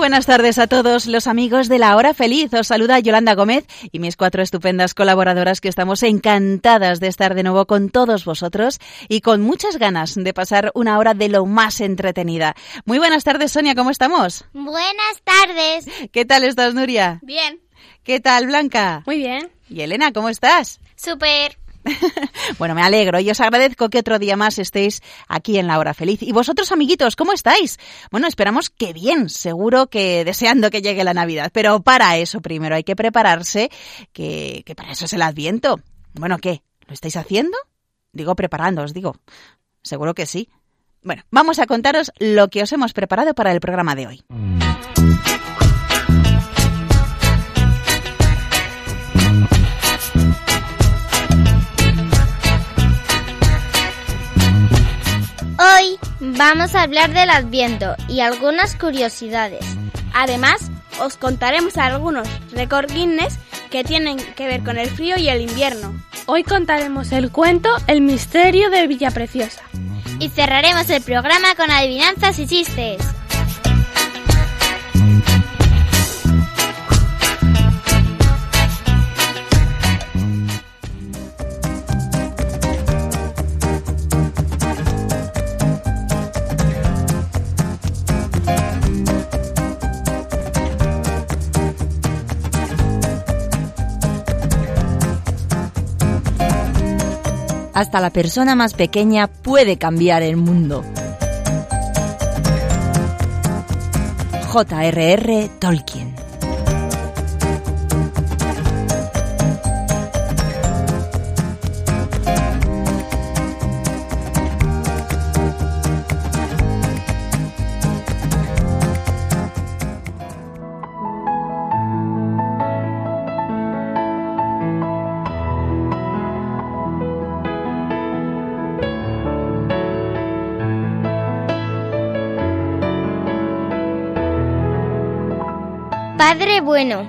Buenas tardes a todos los amigos de la hora feliz. Os saluda Yolanda Gómez y mis cuatro estupendas colaboradoras que estamos encantadas de estar de nuevo con todos vosotros y con muchas ganas de pasar una hora de lo más entretenida. Muy buenas tardes, Sonia, ¿cómo estamos? Buenas tardes. ¿Qué tal estás, Nuria? Bien. ¿Qué tal, Blanca? Muy bien. ¿Y Elena, cómo estás? Súper. bueno, me alegro y os agradezco que otro día más estéis aquí en la hora feliz. ¿Y vosotros, amiguitos, cómo estáis? Bueno, esperamos que bien, seguro que deseando que llegue la Navidad. Pero para eso primero hay que prepararse, que, para eso es el Adviento. Bueno, ¿qué? ¿Lo estáis haciendo? Digo, preparando, os digo. Seguro que sí. Bueno, vamos a contaros lo que os hemos preparado para el programa de hoy. Vamos a hablar del Adviento y algunas curiosidades. Además, os contaremos algunos récord Guinness que tienen que ver con el frío y el invierno. Hoy contaremos el cuento El misterio de Villa Preciosa. Y cerraremos el programa con adivinanzas y chistes. Hasta la persona más pequeña puede cambiar el mundo. J.R.R. Tolkien bueno,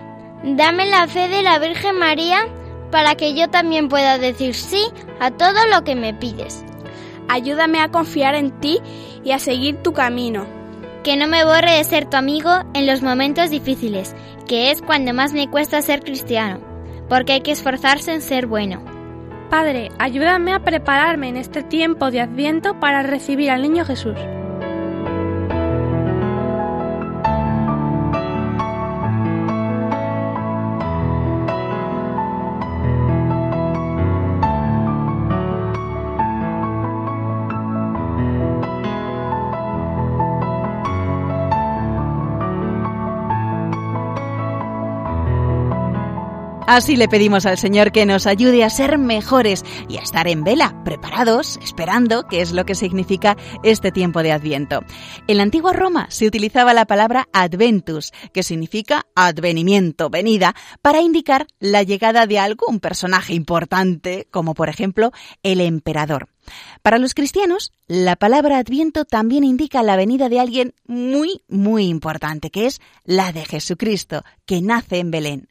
dame la fe de la Virgen María para que yo también pueda decir sí a todo lo que me pides. Ayúdame a confiar en ti y a seguir tu camino. Que no me borre de ser tu amigo en los momentos difíciles, que es cuando más me cuesta ser cristiano, porque hay que esforzarse en ser bueno. Padre, ayúdame a prepararme en este tiempo de Adviento para recibir al Niño Jesús. Así le pedimos al Señor que nos ayude a ser mejores y a estar en vela, preparados, esperando, que es lo que significa este tiempo de Adviento. En la antigua Roma se utilizaba la palabra adventus, que significa advenimiento, venida, para indicar la llegada de algún personaje importante, como por ejemplo el emperador. Para los cristianos, la palabra Adviento también indica la venida de alguien muy, muy importante, que es la de Jesucristo, que nace en Belén.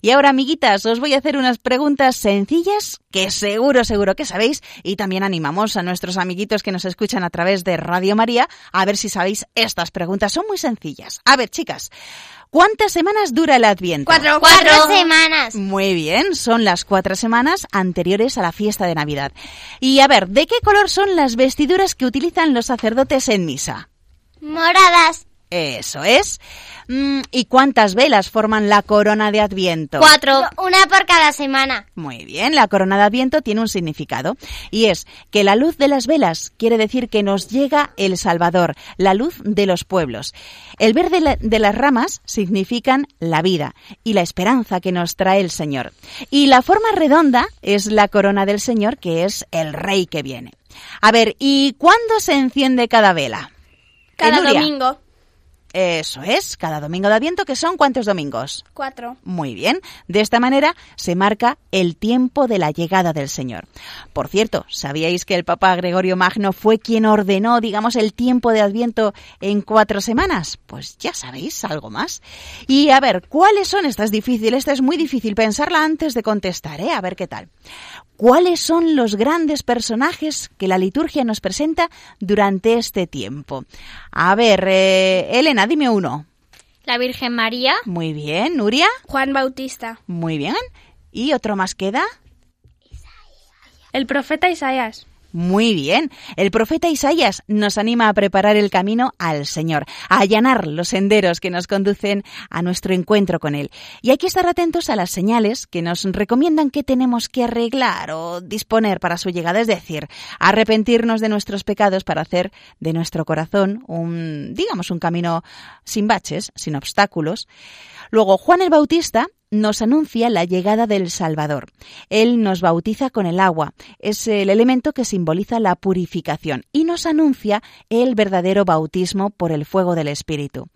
Y ahora, amiguitas, os voy a hacer unas preguntas sencillas que seguro, seguro que sabéis, y también animamos a nuestros amiguitos que nos escuchan a través de Radio María a ver si sabéis estas preguntas. Son muy sencillas. A ver, chicas. ¿Cuántas semanas dura el Adviento? Cuatro, cuatro semanas. Muy bien, son las cuatro semanas anteriores a la fiesta de Navidad. Y a ver, ¿de qué color son las vestiduras que utilizan los sacerdotes en misa? Moradas. Eso es. Mm, ¿Y cuántas velas forman la corona de Adviento? Cuatro. Una por cada semana. Muy bien, la corona de Adviento tiene un significado y es que la luz de las velas quiere decir que nos llega el Salvador, la luz de los pueblos. El verde de las ramas significan la vida y la esperanza que nos trae el Señor. Y la forma redonda es la corona del Señor, que es el Rey que viene. A ver, ¿y cuándo se enciende cada vela? Cada domingo. Eso es, cada domingo de Adviento, que son cuántos domingos. Cuatro. Muy bien, de esta manera se marca el tiempo de la llegada del Señor. Por cierto, ¿sabíais que el Papa Gregorio Magno fue quien ordenó, digamos, el tiempo de Adviento en cuatro semanas? Pues ya sabéis algo más. Y a ver, ¿cuáles son? Esta es difícil, esta es muy difícil pensarla antes de contestar, ¿eh? A ver qué tal. ¿Cuáles son los grandes personajes que la liturgia nos presenta durante este tiempo? A ver, eh, Elena, dime uno. La Virgen María. Muy bien, Nuria. Juan Bautista. Muy bien. ¿Y otro más queda? El profeta Isaías. Muy bien. El profeta Isaías nos anima a preparar el camino al Señor, a allanar los senderos que nos conducen a nuestro encuentro con Él. Y hay que estar atentos a las señales que nos recomiendan que tenemos que arreglar o disponer para su llegada, es decir, arrepentirnos de nuestros pecados para hacer de nuestro corazón un, digamos, un camino sin baches, sin obstáculos. Luego, Juan el Bautista nos anuncia la llegada del Salvador. Él nos bautiza con el agua, es el elemento que simboliza la purificación y nos anuncia el verdadero bautismo por el fuego del Espíritu.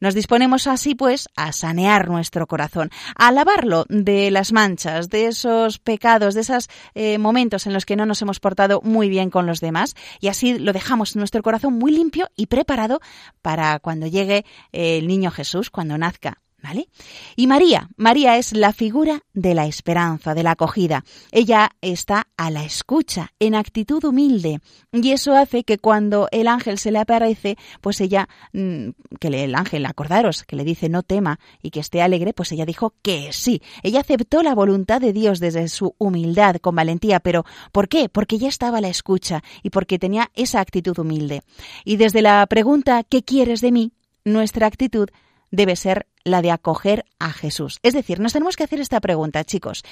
Nos disponemos así, pues, a sanear nuestro corazón, a lavarlo de las manchas, de esos pecados, de esos eh, momentos en los que no nos hemos portado muy bien con los demás, y así lo dejamos nuestro corazón muy limpio y preparado para cuando llegue el niño Jesús, cuando nazca. ¿Vale? Y María, María es la figura de la esperanza, de la acogida. Ella está a la escucha, en actitud humilde, y eso hace que cuando el ángel se le aparece, pues ella, mm, que el ángel, acordaros, que le dice no tema y que esté alegre, pues ella dijo que sí. Ella aceptó la voluntad de Dios desde su humildad, con valentía, pero ¿por qué? Porque ella estaba a la escucha y porque tenía esa actitud humilde. Y desde la pregunta ¿qué quieres de mí? nuestra actitud debe ser la de acoger a Jesús. Es decir, nos tenemos que hacer esta pregunta, chicos.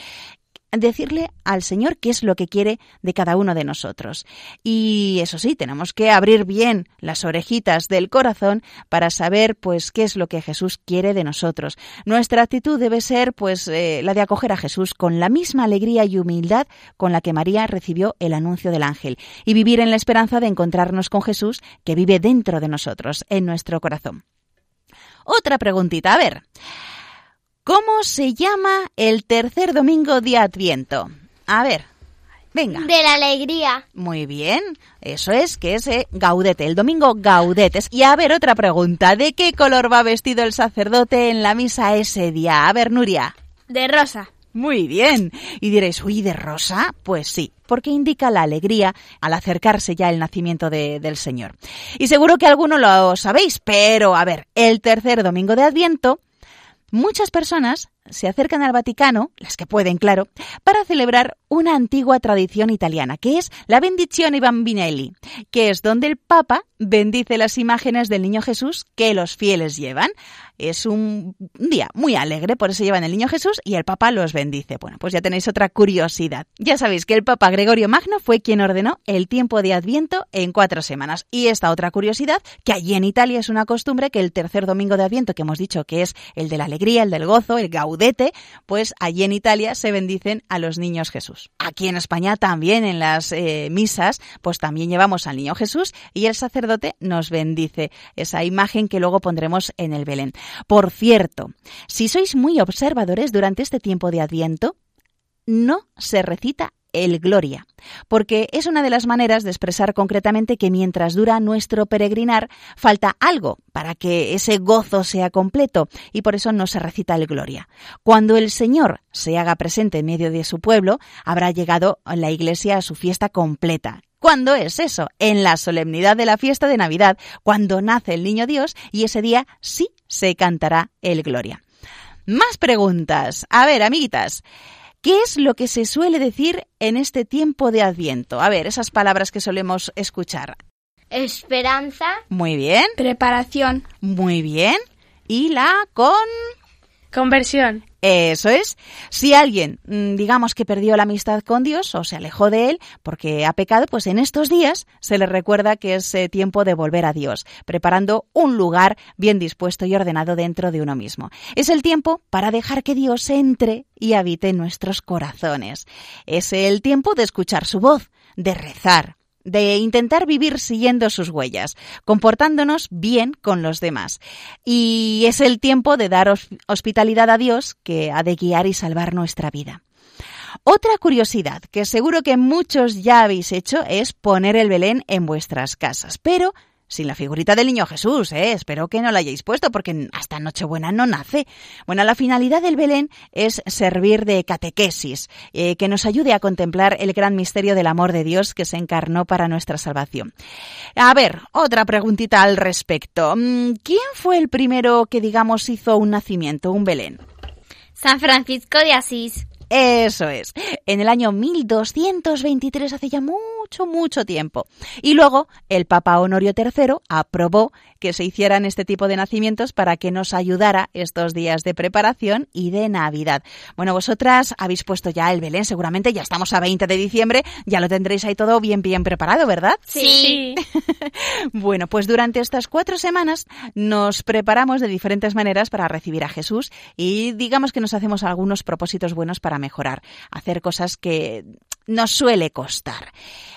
Decirle al Señor qué es lo que quiere de cada uno de nosotros. Y eso sí, tenemos que abrir bien las orejitas del corazón para saber, pues, qué es lo que Jesús quiere de nosotros. Nuestra actitud debe ser, pues, eh, la de acoger a Jesús con la misma alegría y humildad con la que María recibió el anuncio del ángel y vivir en la esperanza de encontrarnos con Jesús que vive dentro de nosotros, en nuestro corazón. Otra preguntita, a ver. ¿Cómo se llama el tercer domingo de Adviento? A ver, venga. De la alegría. Muy bien, eso es que es eh, Gaudete, el domingo Gaudetes. Y a ver, otra pregunta, ¿de qué color va vestido el sacerdote en la misa ese día? A ver, Nuria. De rosa. Muy bien. Y diréis, uy, ¿de rosa? Pues sí, porque indica la alegría al acercarse ya el nacimiento de- del Señor. Y seguro que alguno lo sabéis, pero a ver, el tercer domingo de Adviento, muchas personas se acercan al Vaticano, las que pueden, claro, para celebrar una antigua tradición italiana, que es la Bendizione Bambinelli, que es donde el Papa bendice las imágenes del Niño Jesús que los fieles llevan. Es un día muy alegre, por eso llevan el Niño Jesús y el Papa los bendice. Bueno, pues ya tenéis otra curiosidad. Ya sabéis que el Papa Gregorio Magno fue quien ordenó el tiempo de Adviento en cuatro semanas. Y esta otra curiosidad, que allí en Italia es una costumbre que el tercer domingo de Adviento, que hemos dicho que es el de la alegría, el del gozo, el gaudete, pues allí en Italia se bendicen a los niños Jesús. Aquí en España también en las eh, misas, pues también llevamos al niño Jesús y el sacerdote nos bendice esa imagen que luego pondremos en el Belén. Por cierto, si sois muy observadores durante este tiempo de Adviento, no se recita el Gloria, porque es una de las maneras de expresar concretamente que mientras dura nuestro peregrinar falta algo para que ese gozo sea completo y por eso no se recita el Gloria. Cuando el Señor se haga presente en medio de su pueblo, habrá llegado la Iglesia a su fiesta completa. ¿Cuándo es eso? En la solemnidad de la fiesta de Navidad, cuando nace el niño Dios y ese día sí se cantará el Gloria. Más preguntas. A ver, amiguitas. ¿Qué es lo que se suele decir en este tiempo de Adviento? A ver, esas palabras que solemos escuchar. Esperanza. Muy bien. Preparación. Muy bien. Y la con... Conversión. Eso es. Si alguien, mm, digamos que perdió la amistad con Dios o se alejó de Él porque ha pecado, pues en estos días se le recuerda que es eh, tiempo de volver a Dios, preparando un lugar bien dispuesto y ordenado dentro de uno mismo. Es el tiempo para dejar que Dios entre y habite en nuestros corazones. Es el tiempo de escuchar su voz, de rezar, de intentar vivir siguiendo sus huellas, comportándonos bien con los demás. Y es el tiempo de dar hospitalidad a Dios que ha de guiar y salvar nuestra vida. Otra curiosidad que seguro que muchos ya habéis hecho es poner el Belén en vuestras casas, pero sin la figurita del niño Jesús, ¿eh? Espero que no la hayáis puesto porque hasta Nochebuena no nace. Bueno, la finalidad del Belén es servir de catequesis, eh, que nos ayude a contemplar el gran misterio del amor de Dios que se encarnó para nuestra salvación. A ver, otra preguntita al respecto. Mm, ¿Quién fue el primero que, digamos, hizo un nacimiento, un Belén? San Francisco de Asís. Eso es, en el año 1223, hace ya mucho, mucho tiempo. Y luego el Papa Honorio III aprobó que se hicieran este tipo de nacimientos para que nos ayudara estos días de preparación y de Navidad. Bueno, vosotras habéis puesto ya el Belén, seguramente ya estamos a 20 de diciembre, ya lo tendréis ahí todo bien, bien preparado, ¿verdad? Sí. bueno, pues durante estas cuatro semanas nos preparamos de diferentes maneras para recibir a Jesús y digamos que nos hacemos algunos propósitos buenos para mejorar, hacer cosas que nos suele costar.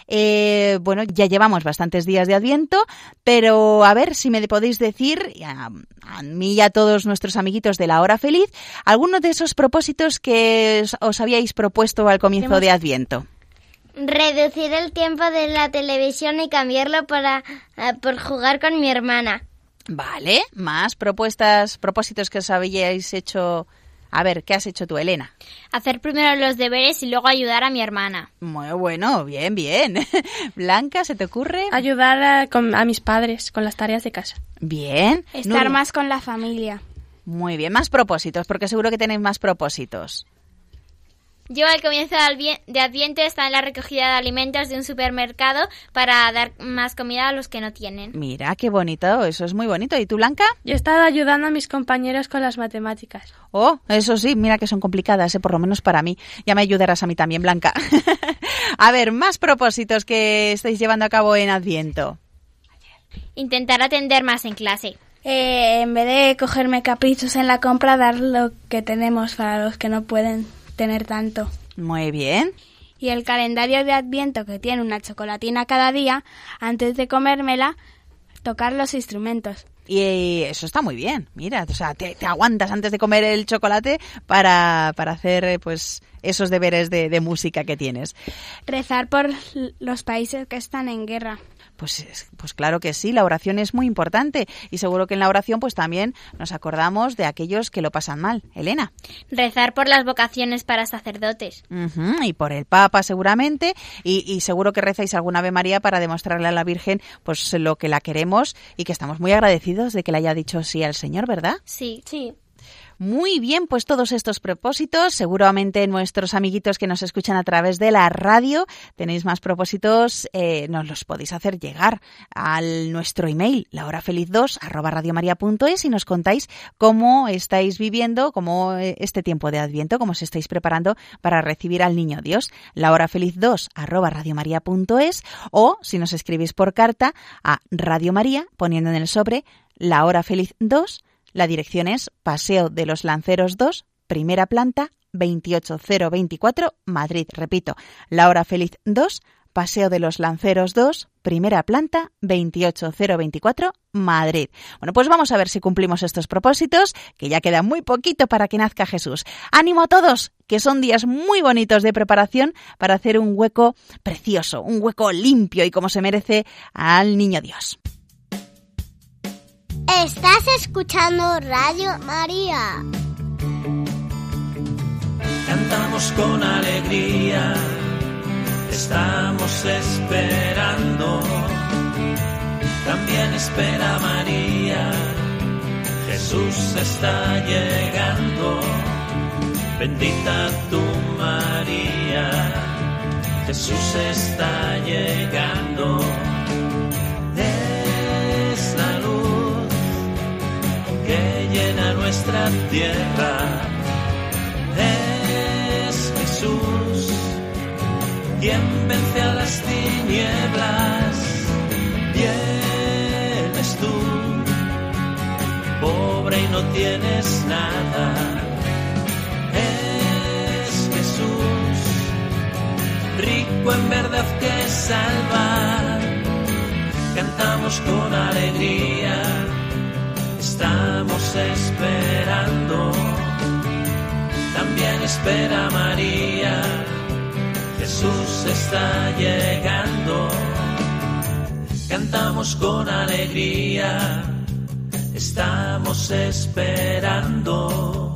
Eh, bueno, ya llevamos bastantes días de Adviento, pero a ver si me podéis decir, a, a, mí y a todos nuestros amiguitos de la hora feliz, algunos de esos propósitos que os, os habíais propuesto al comienzo de Adviento. Reducir el tiempo de la televisión y cambiarlo para, uh, por jugar con mi hermana. Vale, más propuestas, propósitos que os habíais hecho a ver, ¿qué has hecho tú, Elena? Hacer primero los deberes y luego ayudar a mi hermana. Muy bueno, bien, bien. Blanca, ¿se te ocurre? Ayudar a, con, a, mis padres con las tareas de casa. Bien. Estar Nuria. más con la familia. Muy bien, más propósitos, porque seguro que tenéis más propósitos. Yo al comienzo de Adviento está en la recogida de alimentos de un supermercado para dar más comida a los que no tienen. Mira, qué bonito, eso es muy bonito. ¿Y tú, Blanca? Yo he estado ayudando a mis compañeros con las matemáticas. Oh, eso sí, mira que son complicadas, ¿eh? por lo menos para mí. Ya me ayudarás a mí también, Blanca. a ver, más propósitos que estáis llevando a cabo en Adviento. Intentar atender más en clase. Eh, en vez de cogerme caprichos en la compra, dar lo que tenemos para los que no pueden tener tanto. Muy bien. Y el calendario de Adviento que tiene una chocolatina cada día, antes de comérmela, tocar los instrumentos. Y eso está muy bien, mira, o sea, te, te aguantas antes de comer el chocolate para, para hacer pues esos deberes de, de música que tienes. Rezar por los países que están en guerra. Pues, pues claro que sí, la oración es muy importante y seguro que en la oración pues también nos acordamos de aquellos que lo pasan mal. Elena. Rezar por las vocaciones para sacerdotes. Uh -huh, y por el Papa seguramente y, y, seguro que rezáis alguna Ave María para demostrarle a la Virgen pues lo que la queremos y que estamos muy agradecidos de que le haya dicho sí al Señor, ¿verdad? Sí, sí. Muy bien, pues todos estos propósitos, seguramente nuestros amiguitos que nos escuchan a través de la radio, tenéis más propósitos, eh, nos los podéis hacer llegar al nuestro email, lahorafeliz2 arroba radiomaria.es y nos contáis cómo estáis viviendo, cómo este tiempo de Adviento, cómo os estáis preparando para recibir al Niño Dios, lahorafeliz2 arroba o si nos escribís por carta a Radio María, poniendo en el sobre la hora feliz 2 la dirección es Paseo de los Lanceros 2, primera planta, 28024, Madrid. Repito, La Hora Feliz 2, Paseo de los Lanceros 2, primera planta, 28024, Madrid. Bueno, pues vamos a ver si cumplimos estos propósitos, que ya queda muy poquito para que nazca Jesús. Ánimo a todos, que son días muy bonitos de preparación para hacer un hueco precioso, un hueco limpio y como se merece al Niño Dios. Estás escuchando Radio María. Cantamos con alegría, estamos esperando. También espera María, Jesús está llegando. Bendita tú María, Jesús está llegando. La tierra. Es Jesús quien vence a las tinieblas. Vienes tú, pobre y no tienes nada. Es Jesús, rico en verdad que salva. Cantamos con alegría, estamos esperando. También espera María, Jesús está llegando. Cantamos con alegría, estamos esperando.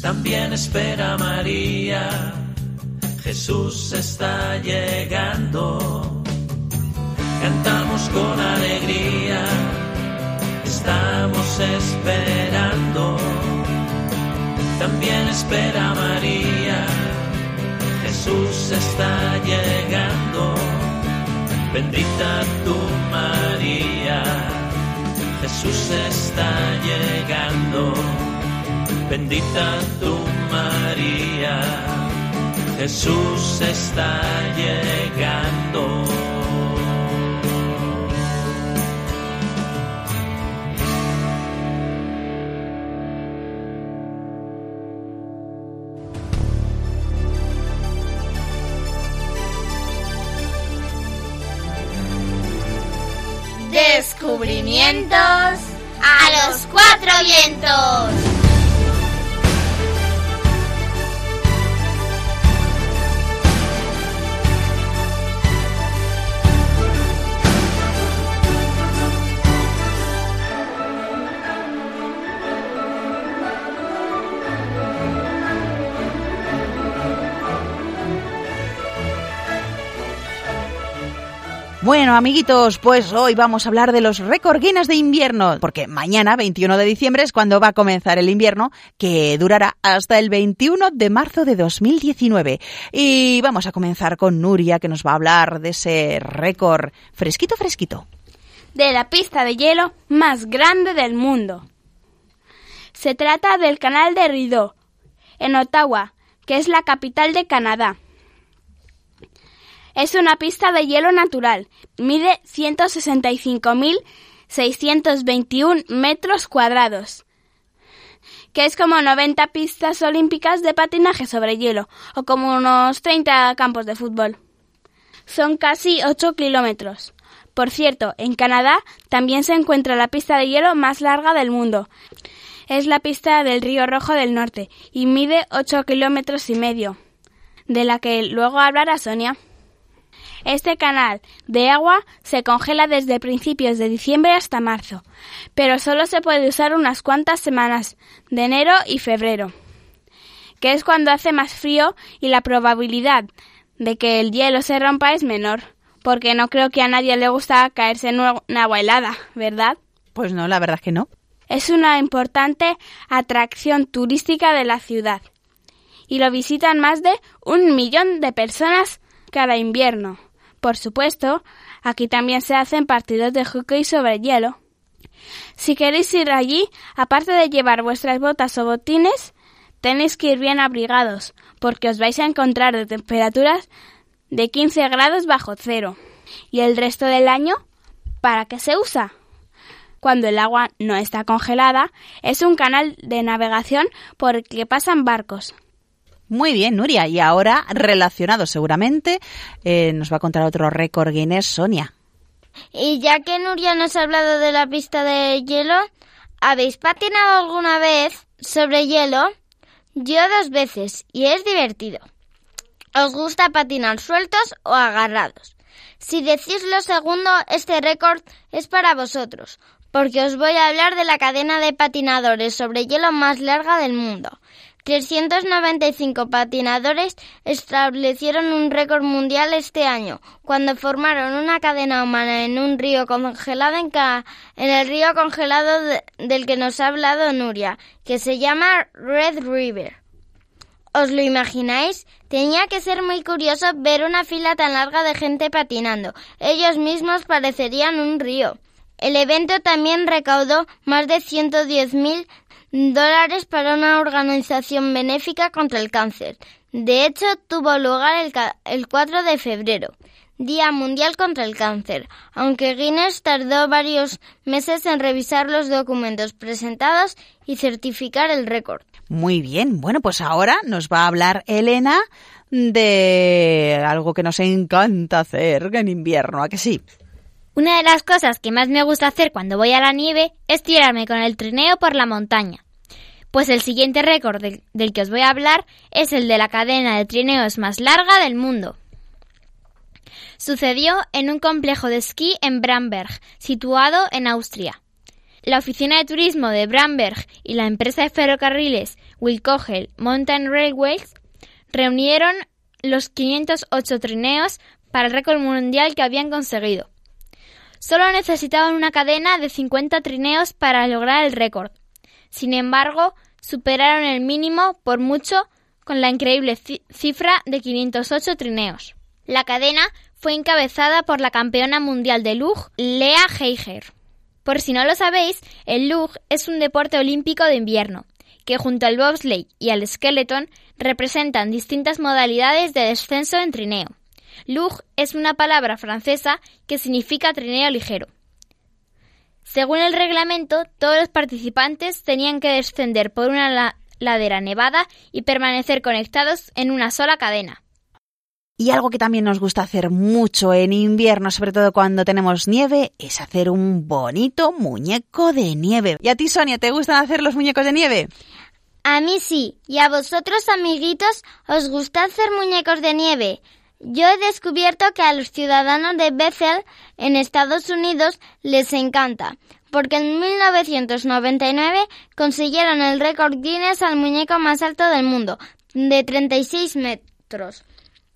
También espera María, Jesús está llegando. Cantamos con alegría, estamos esperando. También espera María, Jesús está llegando. Bendita tú María, Jesús está llegando. Bendita tú María, Jesús está llegando. Descubrimientos a los cuatro vientos. Bueno, amiguitos, pues hoy vamos a hablar de los récord Guinness de invierno, porque mañana, 21 de diciembre, es cuando va a comenzar el invierno, que durará hasta el 21 de marzo de 2019. Y vamos a comenzar con Nuria, que nos va a hablar de ese récord fresquito, fresquito. De la pista de hielo más grande del mundo. Se trata del canal de Rideau, en Ottawa, que es la capital de Canadá. Es una pista de hielo natural. Mide 165.621 metros cuadrados, que es como 90 pistas olímpicas de patinaje sobre hielo, o como unos 30 campos de fútbol. Son casi 8 kilómetros. Por cierto, en Canadá también se encuentra la pista de hielo más larga del mundo. Es la pista del Río Rojo del Norte y mide 8 kilómetros y medio, de la que luego hablará Sonia. Este canal de agua se congela desde principios de diciembre hasta marzo, pero solo se puede usar unas cuantas semanas, de enero y febrero, que es cuando hace más frío y la probabilidad de que el hielo se rompa es menor, porque no creo que a nadie le gusta caerse en una agua helada, ¿verdad? Pues no, la verdad es que no. Es una importante atracción turística de la ciudad y lo visitan más de un millón de personas cada invierno. Por supuesto, aquí también se hacen partidos de hockey sobre hielo. Si queréis ir allí, aparte de llevar vuestras botas o botines, tenéis que ir bien abrigados, porque os vais a encontrar de temperaturas de 15 grados bajo cero. ¿Y el resto del año? ¿Para qué se usa? Cuando el agua no está congelada, es un canal de navegación por el que pasan barcos, muy bien, Nuria. Y ahora, relacionado seguramente, eh, nos va a contar otro récord Guinness, Sonia. Y ya que Nuria nos ha hablado de la pista de hielo, ¿habéis patinado alguna vez sobre hielo? Yo dos veces, y es divertido. ¿Os gusta patinar sueltos o agarrados? Si decís lo segundo, este récord es para vosotros, porque os voy a hablar de la cadena de patinadores sobre hielo más larga del mundo. 395 patinadores establecieron un récord mundial este año, cuando formaron una cadena humana en un río congelado en, en el río congelado del que nos ha hablado Nuria, que se llama Red River. ¿Os lo imagináis? Tenía que ser muy curioso ver una fila tan larga de gente patinando. Ellos mismos parecerían un río. El evento también recaudó más de 110.000 dólares para una organización benéfica contra el cáncer. De hecho, tuvo lugar el, 4 de febrero, Día Mundial contra el Cáncer, aunque Guinness tardó varios meses en revisar los documentos presentados y certificar el récord. Muy bien, bueno, pues ahora nos va a hablar Elena de algo que nos encanta hacer en invierno, ¿a que sí? Una de las cosas que más me gusta hacer cuando voy a la nieve es tirarme con el trineo por la montaña. Pues el siguiente récord del, que os voy a hablar es el de la cadena de trineos más larga del mundo. Sucedió en un complejo de esquí en Bramberg, situado en Austria. La oficina de turismo de Bramberg y la empresa de ferrocarriles Wilkogel Mountain Railways reunieron los 508 trineos para el récord mundial que habían conseguido. Solo necesitaban una cadena de 50 trineos para lograr el récord. Sin embargo, superaron el mínimo por mucho con la increíble cifra de 508 trineos. La cadena fue encabezada por la campeona mundial de Lug, Lea Heiger. Por si no lo sabéis, el Lug es un deporte olímpico de invierno, que junto al bobsleigh y al skeleton representan distintas modalidades de descenso en trineo. Lug es una palabra francesa que significa trineo ligero. Según el reglamento, todos los participantes tenían que descender por una ladera nevada y permanecer conectados en una sola cadena. Y algo que también nos gusta hacer mucho en invierno, sobre todo cuando tenemos nieve, es hacer un bonito muñeco de nieve. ¿Y a ti, Sonia, te gustan hacer los muñecos de nieve? A mí sí. ¿Y a vosotros, amiguitos, os gusta hacer muñecos de nieve? Yo he descubierto que a los ciudadanos de Bethel, en Estados Unidos, les encanta, porque en 1999 consiguieron el récord Guinness al muñeco más alto del mundo, de 36 metros.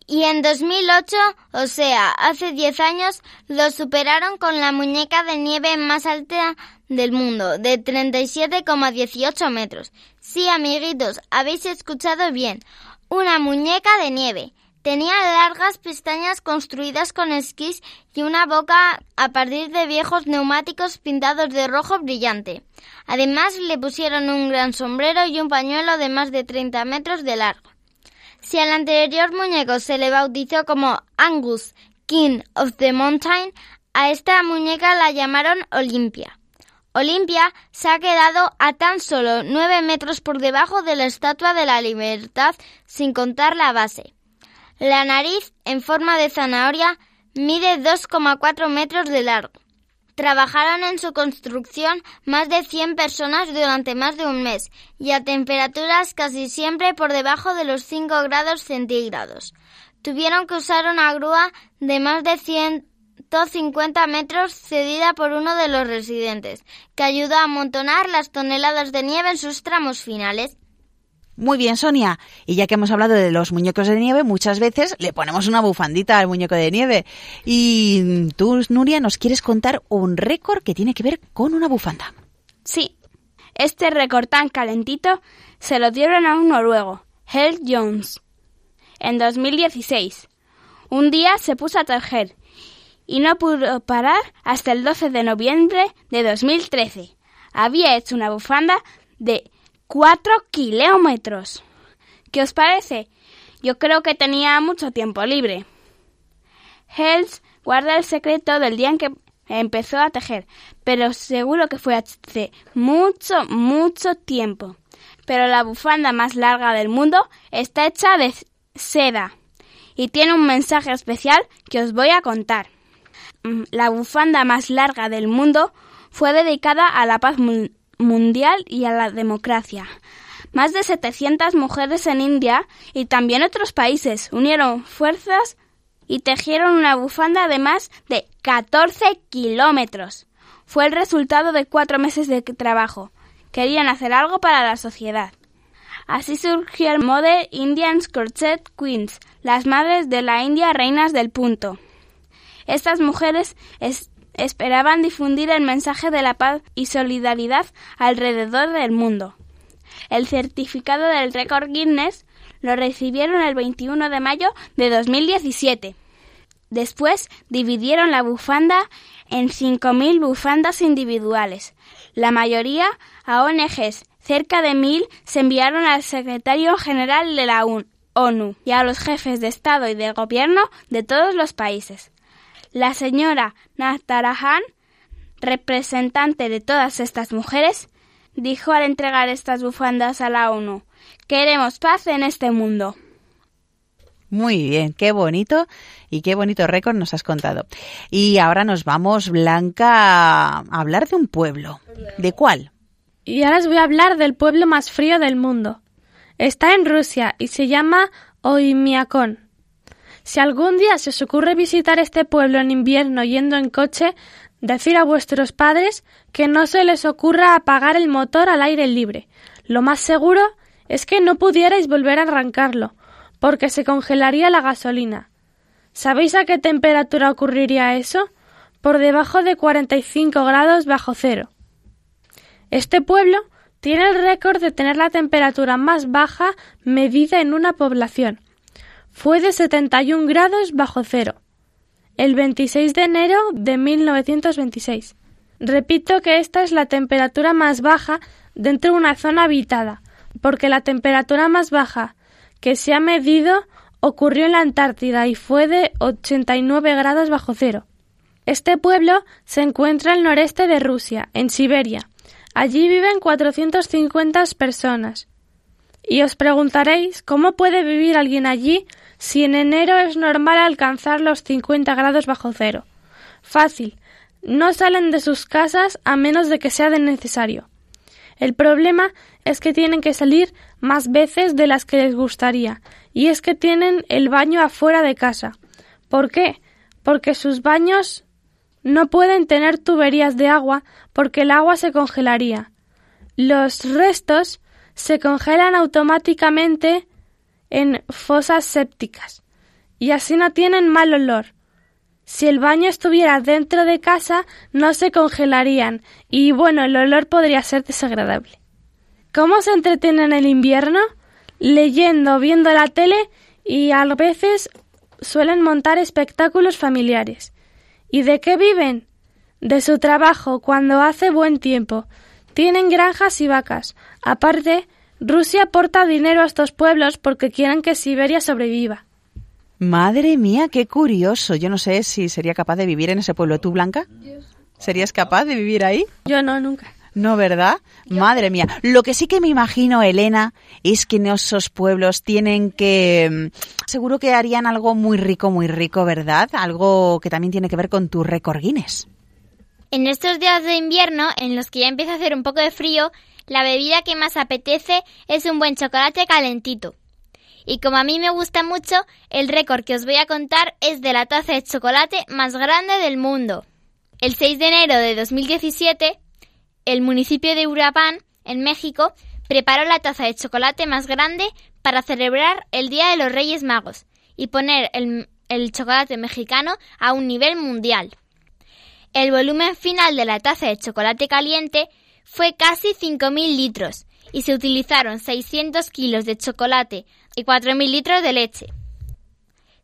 Y en 2008, o sea, hace 10 años, lo superaron con la muñeca de nieve más alta del mundo, de 37,18 metros. Sí, amiguitos, habéis escuchado bien. Una muñeca de nieve. Tenía largas pestañas construidas con esquís y una boca a partir de viejos neumáticos pintados de rojo brillante. Además le pusieron un gran sombrero y un pañuelo de más de 30 metros de largo. Si al anterior muñeco se le bautizó como Angus, King of the Mountain, a esta muñeca la llamaron Olimpia. Olimpia se ha quedado a tan solo 9 metros por debajo de la Estatua de la Libertad sin contar la base. La nariz, en forma de zanahoria, mide 2,4 metros de largo. Trabajaron en su construcción más de 100 personas durante más de un mes y a temperaturas casi siempre por debajo de los 5 grados centígrados. Tuvieron que usar una grúa de más de 150 metros cedida por uno de los residentes, que ayudó a amontonar las toneladas de nieve en sus tramos finales. Muy bien, Sonia. Y ya que hemos hablado de los muñecos de nieve, muchas veces le ponemos una bufandita al muñeco de nieve. Y tú, Nuria, nos quieres contar un récord que tiene que ver con una bufanda. Sí. Este récord tan calentito se lo dieron a un noruego, Hel Jones, en 2016. Un día se puso a tejer y no pudo parar hasta el 12 de noviembre de 2013. Había hecho una bufanda de cuatro kilómetros. ¿Qué os parece? Yo creo que tenía mucho tiempo libre. Hells guarda el secreto del día en que empezó a tejer, pero seguro que fue hace mucho, mucho tiempo. Pero la bufanda más larga del mundo está hecha de seda y tiene un mensaje especial que os voy a contar. Mm, la bufanda más larga del mundo fue dedicada a la paz mundial y a la democracia. Más de 700 mujeres en India y también otros países unieron fuerzas y tejieron una bufanda de más de 14 kilómetros. Fue el resultado de cuatro meses de trabajo. Querían hacer algo para la sociedad. Así surgió el Model Indian Crochet Queens, las madres de la India reinas del punto. Estas mujeres esperaban difundir el mensaje de la paz y solidaridad alrededor del mundo. El certificado del récord Guinness lo recibieron el 21 de mayo de 2017. Después dividieron la bufanda en 5.000 bufandas individuales, la mayoría a ONGs. Cerca de mil se enviaron al secretario general de la ONU y a los jefes de Estado y de Gobierno de todos los países. La señora Natarajan, representante de todas estas mujeres, dijo al entregar estas bufandas a la ONU, queremos paz en este mundo. Muy bien, qué bonito y qué bonito récord nos has contado. Y ahora nos vamos, Blanca, a hablar de un pueblo. ¿De cuál? Y ahora os voy a hablar del pueblo más frío del mundo. Está en Rusia y se llama Oymyakon. Si algún día se os ocurre visitar este pueblo en invierno yendo en coche, decir a vuestros padres que no se les ocurra apagar el motor al aire libre. Lo más seguro es que no pudierais volver a arrancarlo, porque se congelaría la gasolina. ¿Sabéis a qué temperatura ocurriría eso? Por debajo de 45 grados bajo cero. Este pueblo tiene el récord de tener la temperatura más baja medida en una población. Fue de 71 grados bajo cero, el 26 de enero de 1926. Repito que esta es la temperatura más baja dentro de una zona habitada, porque la temperatura más baja que se ha medido ocurrió en la Antártida y fue de 89 grados bajo cero. Este pueblo se encuentra al noreste de Rusia, en Siberia. Allí viven 450 personas. Y os preguntaréis cómo puede vivir alguien allí si en enero es normal alcanzar los 50 grados bajo cero. Fácil. No salen de sus casas a menos de que sea de necesario. El problema es que tienen que salir más veces de las que les gustaría, y es que tienen el baño afuera de casa. ¿Por qué? Porque sus baños no pueden tener tuberías de agua porque el agua se congelaría. Los restos se congelan automáticamente en fosas sépticas y así no tienen mal olor. Si el baño estuviera dentro de casa, no se congelarían y bueno, el olor podría ser desagradable. ¿Cómo se entretienen en el invierno? Leyendo, viendo la tele y a veces suelen montar espectáculos familiares. ¿Y de qué viven? De su trabajo cuando hace buen tiempo. Tienen granjas y vacas. Aparte, Rusia aporta dinero a estos pueblos porque quieren que Siberia sobreviva. Madre mía, qué curioso. Yo no sé si sería capaz de vivir en ese pueblo. ¿Tú, Blanca? ¿Serías capaz de vivir ahí? Yo no, nunca. No, ¿verdad? Madre mía. Lo que sí que me imagino, Elena, es que en esos pueblos tienen que... Mm, seguro que harían algo muy rico, muy rico, ¿verdad? Algo que también tiene que ver con tu récord Guinness. En estos días de invierno, en los que ya empieza a hacer un poco de frío, la bebida que más apetece es un buen chocolate calentito. Y como a mí me gusta mucho, el récord que os voy a contar es de la taza de chocolate más grande del mundo. El 6 de enero de 2017, el municipio de Urapán, en México, preparó la taza de chocolate más grande para celebrar el Día de los Reyes Magos y poner el, el chocolate mexicano a un nivel mundial. El volumen final de la taza de chocolate caliente fue casi 5.000 litros y se utilizaron 600 kilos de chocolate y 4.000 litros de leche.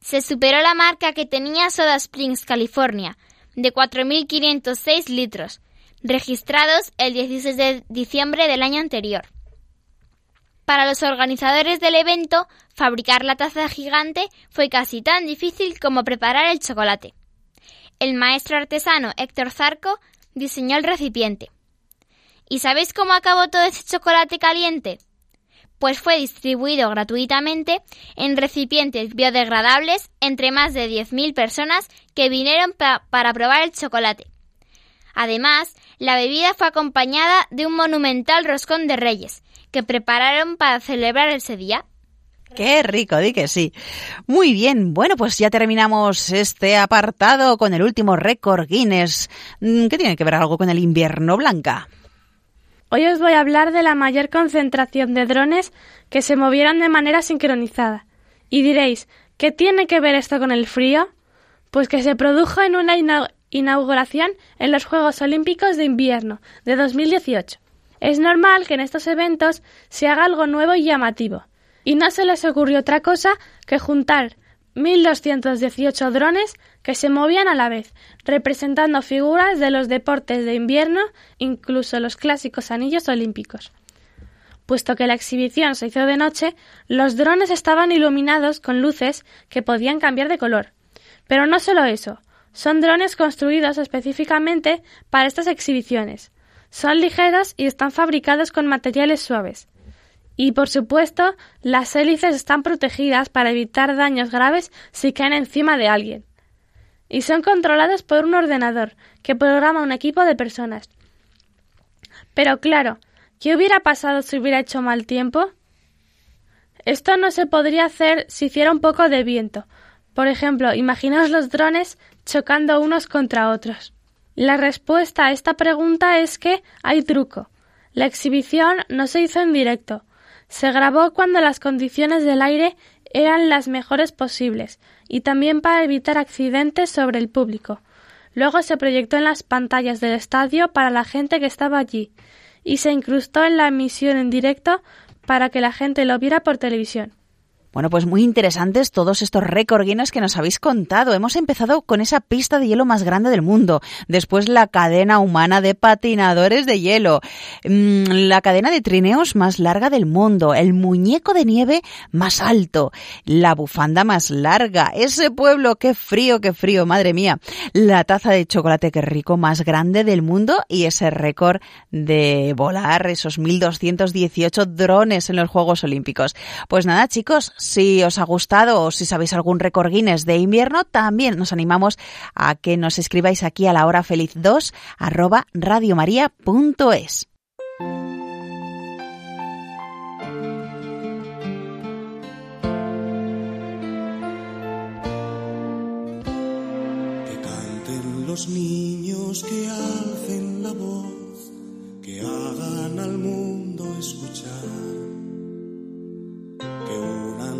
Se superó la marca que tenía Soda Springs, California, de 4.506 litros, registrados el 16 de diciembre del año anterior. Para los organizadores del evento, fabricar la taza gigante fue casi tan difícil como preparar el chocolate. El maestro artesano Héctor Zarco diseñó el recipiente. ¿Y sabéis cómo acabó todo ese chocolate caliente? Pues fue distribuido gratuitamente en recipientes biodegradables entre más de 10.000 personas que vinieron para probar el chocolate. Además, la bebida fue acompañada de un monumental roscón de reyes que prepararon para celebrar ese día. Qué rico, di que sí. Muy bien, bueno, pues ya terminamos este apartado con el último récord Guinness. Mm, ¿Qué tiene que ver algo con el invierno, Blanca? Hoy os voy a hablar de la mayor concentración de drones que se movieron de manera sincronizada. Y diréis, ¿qué tiene que ver esto con el frío? Pues que se produjo en una inauguración en los Juegos Olímpicos de Invierno de 2018. Es normal que en estos eventos se haga algo nuevo y llamativo, y no se les ocurrió otra cosa que juntar 1.218 drones que se movían a la vez, representando figuras de los deportes de invierno, incluso los clásicos anillos olímpicos. Puesto que la exhibición se hizo de noche, los drones estaban iluminados con luces que podían cambiar de color. Pero no solo eso, son drones construidos específicamente para estas exhibiciones. Son ligeros y están fabricados con materiales suaves. Y por supuesto, las hélices están protegidas para evitar daños graves si caen encima de alguien. Y son controlados por un ordenador que programa un equipo de personas. Pero claro, ¿qué hubiera pasado si hubiera hecho mal tiempo? Esto no se podría hacer si hiciera un poco de viento. Por ejemplo, imaginaos los drones chocando unos contra otros. La respuesta a esta pregunta es que hay truco. La exhibición no se hizo en directo, se grabó cuando las condiciones del aire eran las mejores posibles y también para evitar accidentes sobre el público. Luego se proyectó en las pantallas del estadio para la gente que estaba allí y se incrustó en la emisión en directo para que la gente lo viera por televisión. Bueno, pues muy interesantes todos estos récord Guinness que nos habéis contado. Hemos empezado con esa pista de hielo más grande del mundo, después la cadena humana de patinadores de hielo, mm, la cadena de trineos más larga del mundo, el muñeco de nieve más alto, la bufanda más larga, ese pueblo, qué frío, qué frío, madre mía, la taza de chocolate qué rico más grande del mundo y ese récord de volar esos 1218 drones en los Juegos Olímpicos. Pues nada, chicos, si os ha gustado o si sabéis algún récord Guinness de invierno, también nos animamos a que nos escribáis aquí a la hora feliz 2 arroba radiomaria.es. Los niños, que alcen la voz, que hagan al mundo escuchar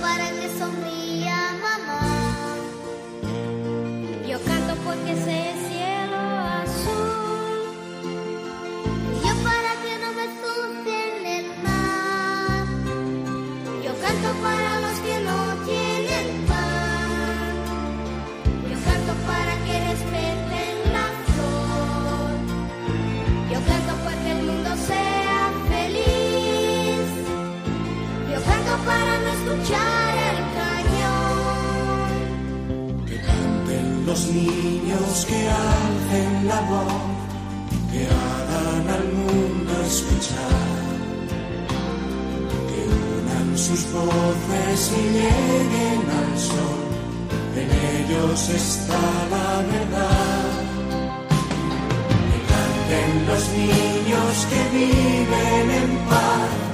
para que sonría para no escuchar. los niños que alcen la voz, que hagan al mundo escuchar, que unan sus voces y lleguen al sol, en ellos está la verdad. Que canten los niños que viven en paz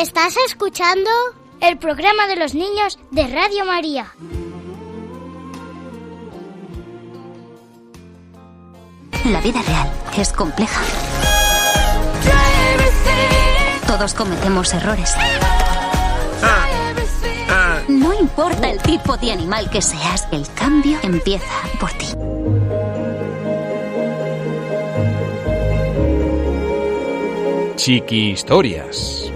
¿Estás escuchando? El programa de los niños de Radio María. La vida real es compleja. Todos cometemos errores. No importa el tipo de animal que seas, el cambio empieza por ti. Chiqui Historias.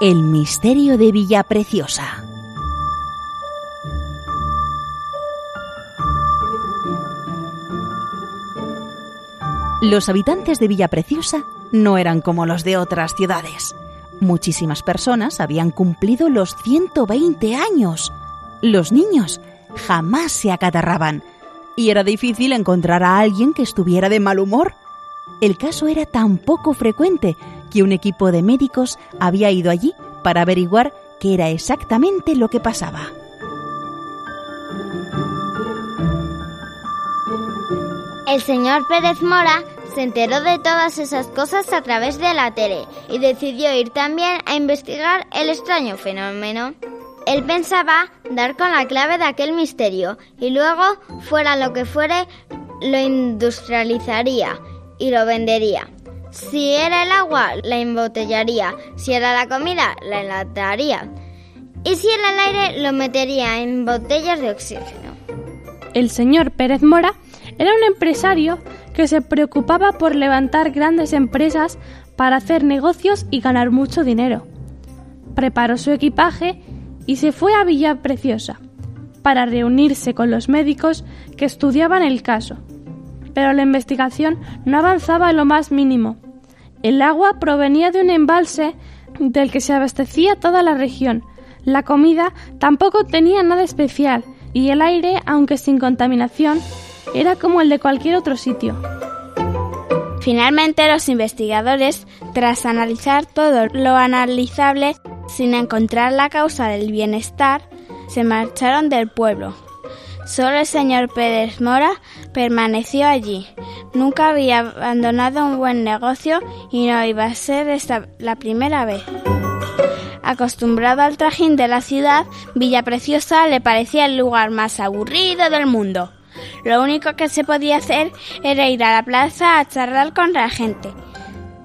El misterio de Villa Preciosa. Los habitantes de Villa Preciosa no eran como los de otras ciudades. Muchísimas personas habían cumplido los 120 años. Los niños jamás se acatarraban y era difícil encontrar a alguien que estuviera de mal humor. El caso era tan poco frecuente que un equipo de médicos había ido allí para averiguar qué era exactamente lo que pasaba. El señor Pérez Mora se enteró de todas esas cosas a través de la tele y decidió ir también a investigar el extraño fenómeno. Él pensaba dar con la clave de aquel misterio y luego, fuera lo que fuere, lo industrializaría y lo vendería. Si era el agua, la embotellaría. Si era la comida, la enlataría. Y si era el aire, lo metería en botellas de oxígeno. El señor Pérez Mora era un empresario que se preocupaba por levantar grandes empresas para hacer negocios y ganar mucho dinero. Preparó su equipaje y se fue a Villa Preciosa para reunirse con los médicos que estudiaban el caso. Pero la investigación no avanzaba en lo más mínimo. El agua provenía de un embalse del que se abastecía toda la región. La comida tampoco tenía nada especial y el aire, aunque sin contaminación, era como el de cualquier otro sitio. Finalmente los investigadores, tras analizar todo lo analizable sin encontrar la causa del bienestar, se marcharon del pueblo. Solo el señor Pérez Mora permaneció allí. Nunca había abandonado un buen negocio y no iba a ser esta la primera vez. Acostumbrado al trajín de la ciudad, Villa Preciosa le parecía el lugar más aburrido del mundo. Lo único que se podía hacer era ir a la plaza a charlar con la gente.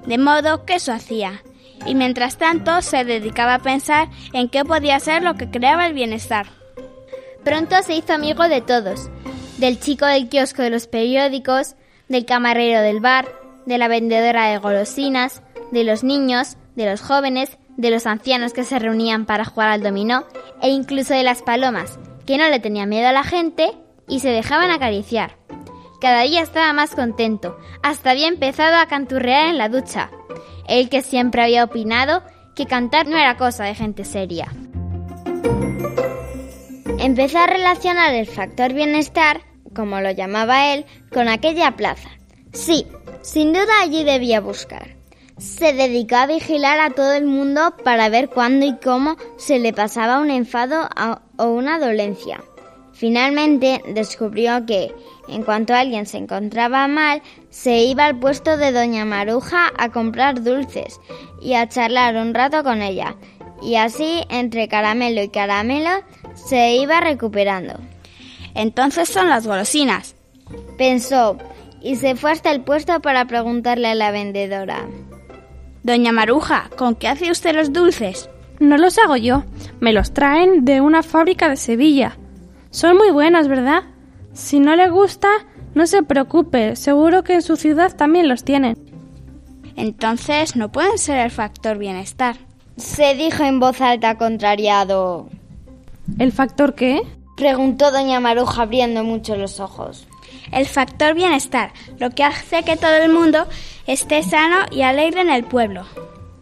De modo que eso hacía. Y mientras tanto se dedicaba a pensar en qué podía ser lo que creaba el bienestar. Pronto se hizo amigo de todos, del chico del kiosco de los periódicos, del camarero del bar, de la vendedora de golosinas, de los niños, de los jóvenes, de los ancianos que se reunían para jugar al dominó e incluso de las palomas, que no le tenían miedo a la gente y se dejaban acariciar. Cada día estaba más contento, hasta había empezado a canturrear en la ducha. Él que siempre había opinado que cantar no era cosa de gente seria. Empezó a relacionar el factor bienestar, como lo llamaba él, con aquella plaza. Sí, sin duda allí debía buscar. Se dedicó a vigilar a todo el mundo para ver cuándo y cómo se le pasaba un enfado o una dolencia. Finalmente descubrió que, en cuanto alguien se encontraba mal, se iba al puesto de Doña Maruja a comprar dulces y a charlar un rato con ella. Y así, entre caramelo y caramelo, se iba recuperando. Entonces son las golosinas. Pensó y se fue hasta el puesto para preguntarle a la vendedora. Doña Maruja, ¿con qué hace usted los dulces? No los hago yo, me los traen de una fábrica de Sevilla. Son muy buenos, ¿verdad? Si no le gusta, no se preocupe, seguro que en su ciudad también los tienen. Entonces no pueden ser el factor bienestar. Se dijo en voz alta contrariado. ¿El factor qué? Preguntó doña Maruja abriendo mucho los ojos. El factor bienestar, lo que hace que todo el mundo esté sano y alegre en el pueblo.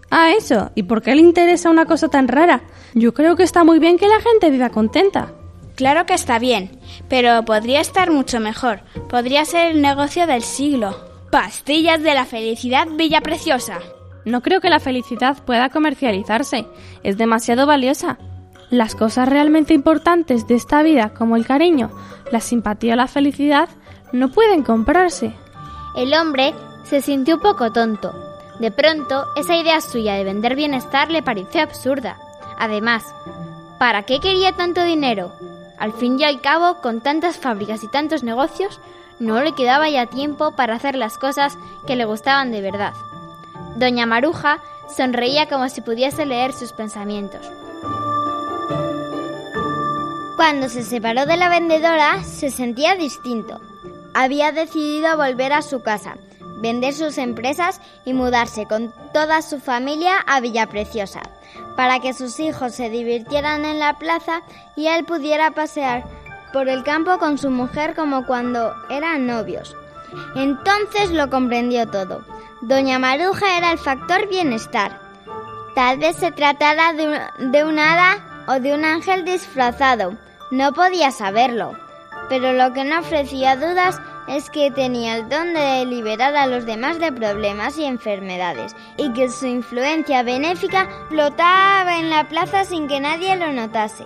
Ah, eso. ¿Y por qué le interesa una cosa tan rara? Yo creo que está muy bien que la gente viva contenta. Claro que está bien, pero podría estar mucho mejor. Podría ser el negocio del siglo. Pastillas de la felicidad Villa Preciosa. No creo que la felicidad pueda comercializarse. Es demasiado valiosa. Las cosas realmente importantes de esta vida, como el cariño, la simpatía o la felicidad, no pueden comprarse. El hombre se sintió un poco tonto. De pronto, esa idea suya de vender bienestar le pareció absurda. Además, ¿para qué quería tanto dinero? Al fin y al cabo, con tantas fábricas y tantos negocios, no le quedaba ya tiempo para hacer las cosas que le gustaban de verdad. Doña Maruja sonreía como si pudiese leer sus pensamientos. Cuando se separó de la vendedora, se sentía distinto. Había decidido volver a su casa, vender sus empresas y mudarse con toda su familia a Villa Preciosa, para que sus hijos se divirtieran en la plaza y él pudiera pasear por el campo con su mujer como cuando eran novios. Entonces lo comprendió todo. Doña Maruja era el factor bienestar. Tal vez se tratara de un, de un hada o de un ángel disfrazado. No podía saberlo. Pero lo que no ofrecía dudas es que tenía el don de liberar a los demás de problemas y enfermedades y que su influencia benéfica flotaba en la plaza sin que nadie lo notase.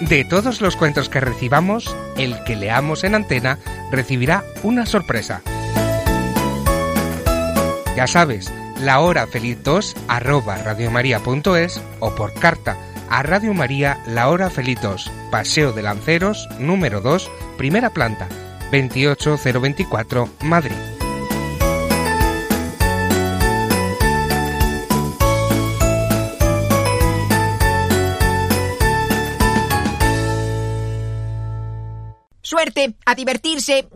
De todos los cuentos que recibamos, el que leamos en antena recibirá una sorpresa. Ya sabes, la hora feliz 2 arroba radiomaria.es o por carta a Radio María La Hora Feliz 2, Paseo de Lanceros, número 2, primera planta, 28024, Madrid. Suerte, a divertirse.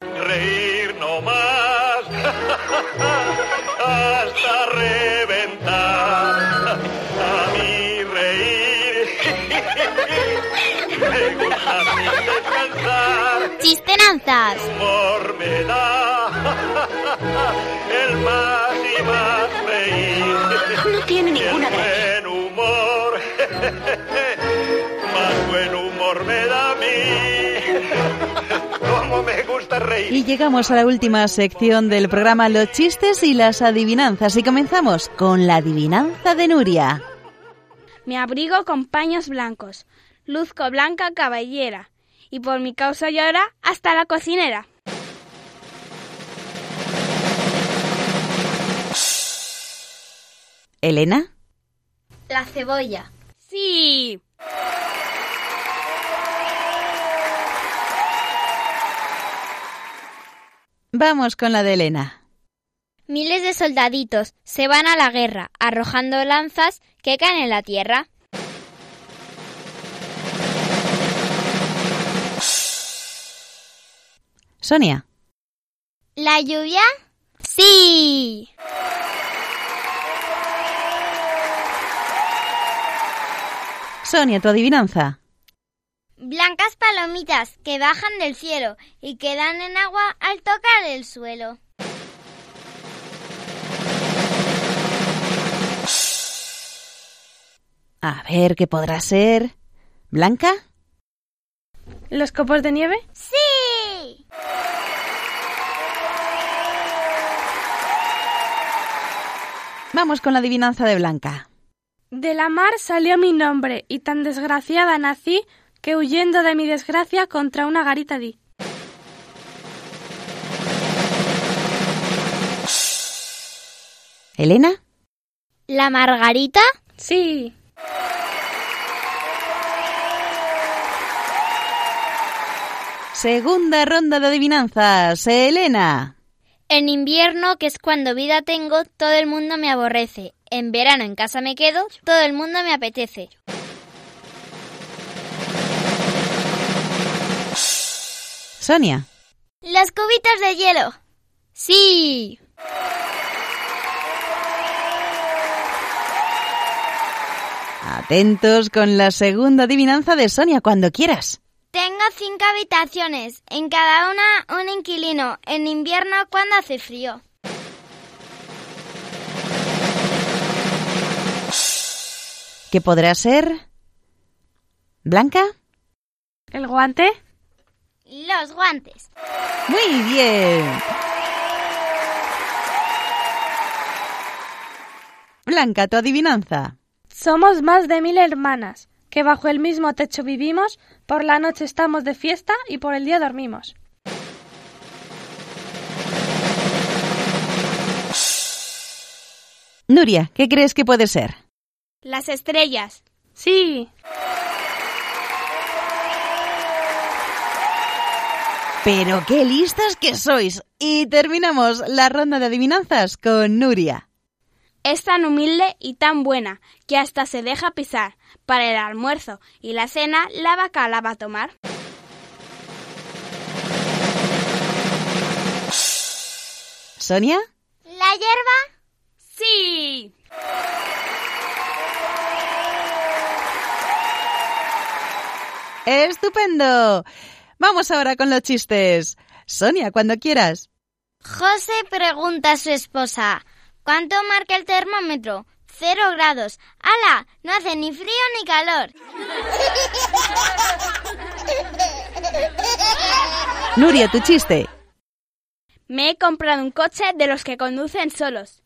Reír no más hasta reventar. A mí reír me gusta descansar. Chistenanzas. Humor me da Cómo me gusta reír. Y llegamos a la última sección del programa Los chistes y las adivinanzas y comenzamos con la adivinanza de Nuria. Me abrigo con paños blancos, luzco blanca caballera, y por mi causa llora hasta la cocinera. ¿Elena? La cebolla. Sí. Vamos con la de Elena. Miles de soldaditos se van a la guerra arrojando lanzas que caen en la tierra. Sonia. ¿La lluvia? Sí. Sonia, tu adivinanza. Blancas palomitas que bajan del cielo y quedan en agua al tocar el suelo. A ver, ¿qué podrá ser? ¿Blanca? ¿Los copos de nieve? ¡Sí! Vamos con la adivinanza de Blanca. De la mar salió mi nombre, y tan desgraciada nací, que huyendo de mi desgracia contra una garita di. ¿Elena? ¿La margarita? Sí. Segunda ronda de adivinanzas. Elena. En invierno, que es cuando vida tengo, todo el mundo me aborrece. En verano en casa me quedo, todo el mundo me apetece. Sonia. Los cubitos de hielo. Sí. Atentos con la segunda adivinanza de Sonia cuando quieras. Tengo cinco habitaciones, en cada una un inquilino, en invierno cuando hace frío. ¿Qué podrá ser? ¿Blanca? ¿El guante? Los guantes. Muy bien. Blanca, tu adivinanza. Somos más de mil hermanas, que bajo el mismo techo vivimos, por la noche estamos de fiesta y por el día dormimos. Nuria, ¿qué crees que puede ser? Las estrellas. Sí. Pero qué listas que sois. Y terminamos la ronda de adivinanzas con Nuria. Es tan humilde y tan buena que hasta se deja pisar. Para el almuerzo y la cena la vaca la va a tomar. ¿Sonia? ¿La hierba? Sí. ¡Estupendo! Vamos ahora con los chistes. Sonia, cuando quieras. José pregunta a su esposa, ¿cuánto marca el termómetro? Cero grados. ¡Hala! No hace ni frío ni calor. Nuria, tu chiste. Me he comprado un coche de los que conducen solos.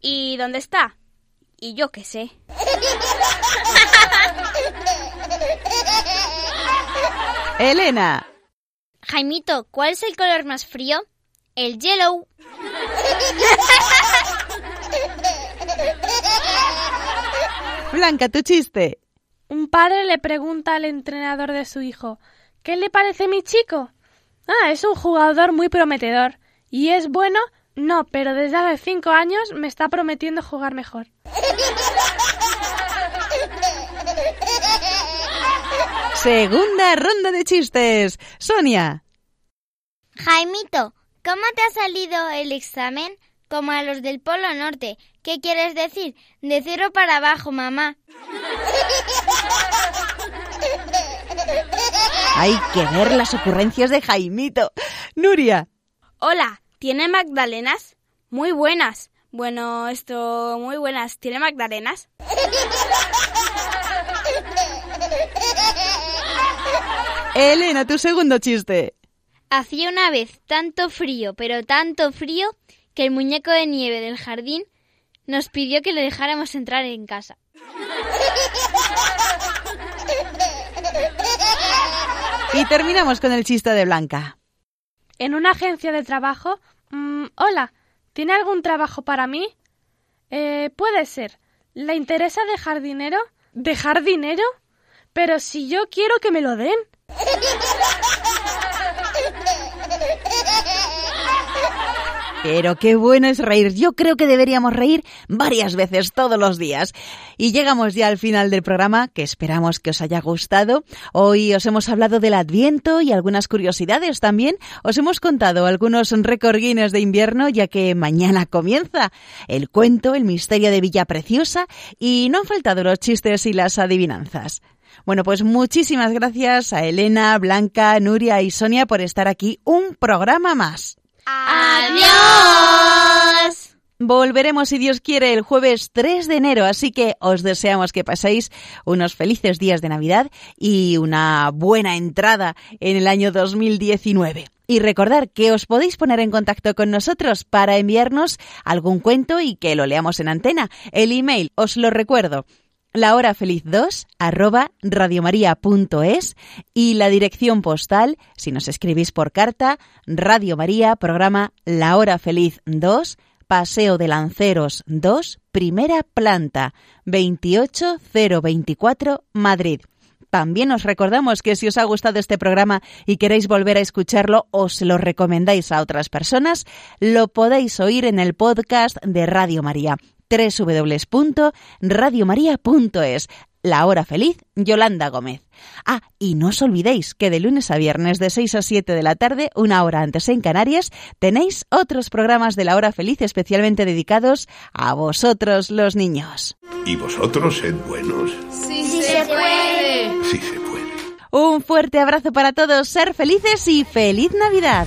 ¿Y dónde está? Y yo qué sé. Elena. Jaimito, ¿cuál es el color más frío? El yellow. Blanca, tu chiste. Un padre le pregunta al entrenador de su hijo, ¿qué le parece mi chico? Ah, es un jugador muy prometedor. ¿Y es bueno? No, pero desde hace cinco años me está prometiendo jugar mejor. Segunda ronda de chistes. Sonia. Jaimito, ¿cómo te ha salido el examen? Como a los del Polo Norte. ¿Qué quieres decir? De cero para abajo, mamá. Hay que ver las ocurrencias de Jaimito. Nuria. Hola, ¿tiene magdalenas? Muy buenas. Bueno, esto, muy buenas. ¿Tiene magdalenas? Elena, tu segundo chiste. Hacía una vez tanto frío, pero tanto frío, que el muñeco de nieve del jardín nos pidió que le dejáramos entrar en casa. Y terminamos con el chiste de Blanca. En una agencia de trabajo. mm, hola, ¿tiene algún trabajo para mí? Eh, puede ser. ¿Le interesa dejar dinero? ¿Dejar dinero? Pero si yo quiero que me lo den. Pero qué bueno es reír. Yo creo que deberíamos reír varias veces todos los días. Y llegamos ya al final del programa, que esperamos que os haya gustado. Hoy os hemos hablado del Adviento y algunas curiosidades también. Os hemos contado algunos récord Guinness de invierno, ya que mañana comienza el cuento, el misterio de Villa Preciosa, y no han faltado los chistes y las adivinanzas. Bueno, pues muchísimas gracias a Elena, Blanca, Nuria y Sonia por estar aquí un programa más. ¡Adiós! Volveremos, si Dios quiere, el jueves 3 de enero, así que os deseamos que paséis unos felices días de Navidad y una buena entrada en el año 2019. Y recordar que os podéis poner en contacto con nosotros para enviarnos algún cuento y que lo leamos en antena. El email, os lo recuerdo, lahorafeliz2 arroba radiomaria.es y la dirección postal, si nos escribís por carta, Radio María, programa La Hora Feliz 2, Paseo de Lanceros 2, primera planta, 28024, Madrid. También os recordamos que si os ha gustado este programa y queréis volver a escucharlo o se lo recomendáis a otras personas, lo podéis oír en el podcast de Radio María www.radiomaria.es. La hora feliz, Yolanda Gómez. Ah, y no os olvidéis que de lunes a viernes de 6 a 7 de la tarde, una hora antes en Canarias, tenéis otros programas de la hora feliz especialmente dedicados a vosotros los niños. ¿Y vosotros sed buenos? Sí, se puede. Sí se puede. Un fuerte abrazo para todos, ser felices y feliz Navidad.